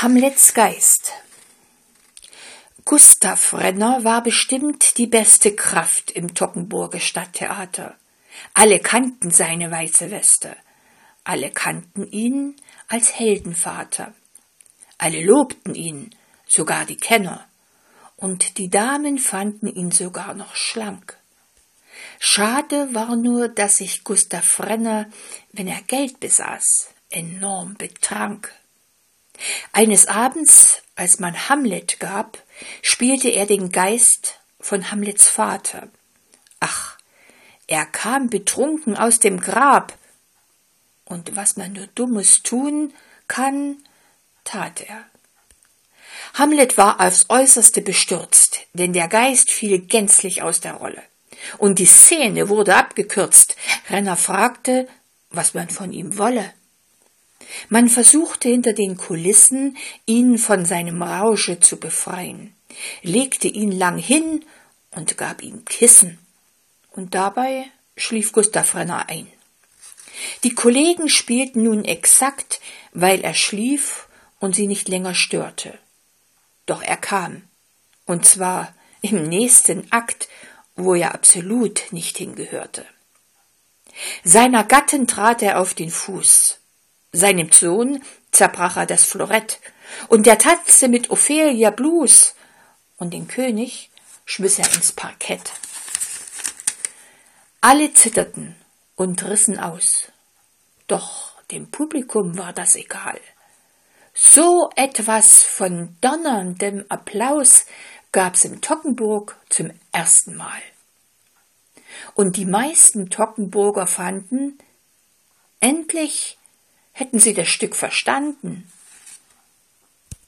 Hamlets Geist Gustav Renner war bestimmt die beste Kraft im Tockenburger Stadttheater. Alle kannten seine weiße Weste. Alle kannten ihn als Heldenvater. Alle lobten ihn, sogar die Kenner. Und die Damen fanden ihn sogar noch schlank. Schade war nur, dass sich Gustav Renner, wenn er Geld besaß, enorm betrank. Eines Abends, als man Hamlet gab, spielte er den Geist von Hamlets Vater. Ach, er kam betrunken aus dem Grab, und was man nur Dummes tun kann, tat er. Hamlet war aufs äußerste bestürzt, denn der Geist fiel gänzlich aus der Rolle. Und die Szene wurde abgekürzt. Renner fragte, was man von ihm wolle. Man versuchte hinter den Kulissen, ihn von seinem Rausche zu befreien, legte ihn lang hin und gab ihm Kissen. Und dabei schlief Gustav Renner ein. Die Kollegen spielten nun exakt, weil er schlief und sie nicht länger störte. Doch er kam, und zwar im nächsten Akt, wo er absolut nicht hingehörte. Seiner Gattin trat er auf den Fuß, seinem Sohn zerbrach er das Florett, und er tanzte mit Ophelia Blues, und den König schmiss er ins Parkett. Alle zitterten und rissen aus. Doch dem Publikum war das egal. So etwas von donnerndem Applaus gab's im Tockenburg zum ersten Mal. Und die meisten Tockenburger fanden, endlich hätten sie das Stück verstanden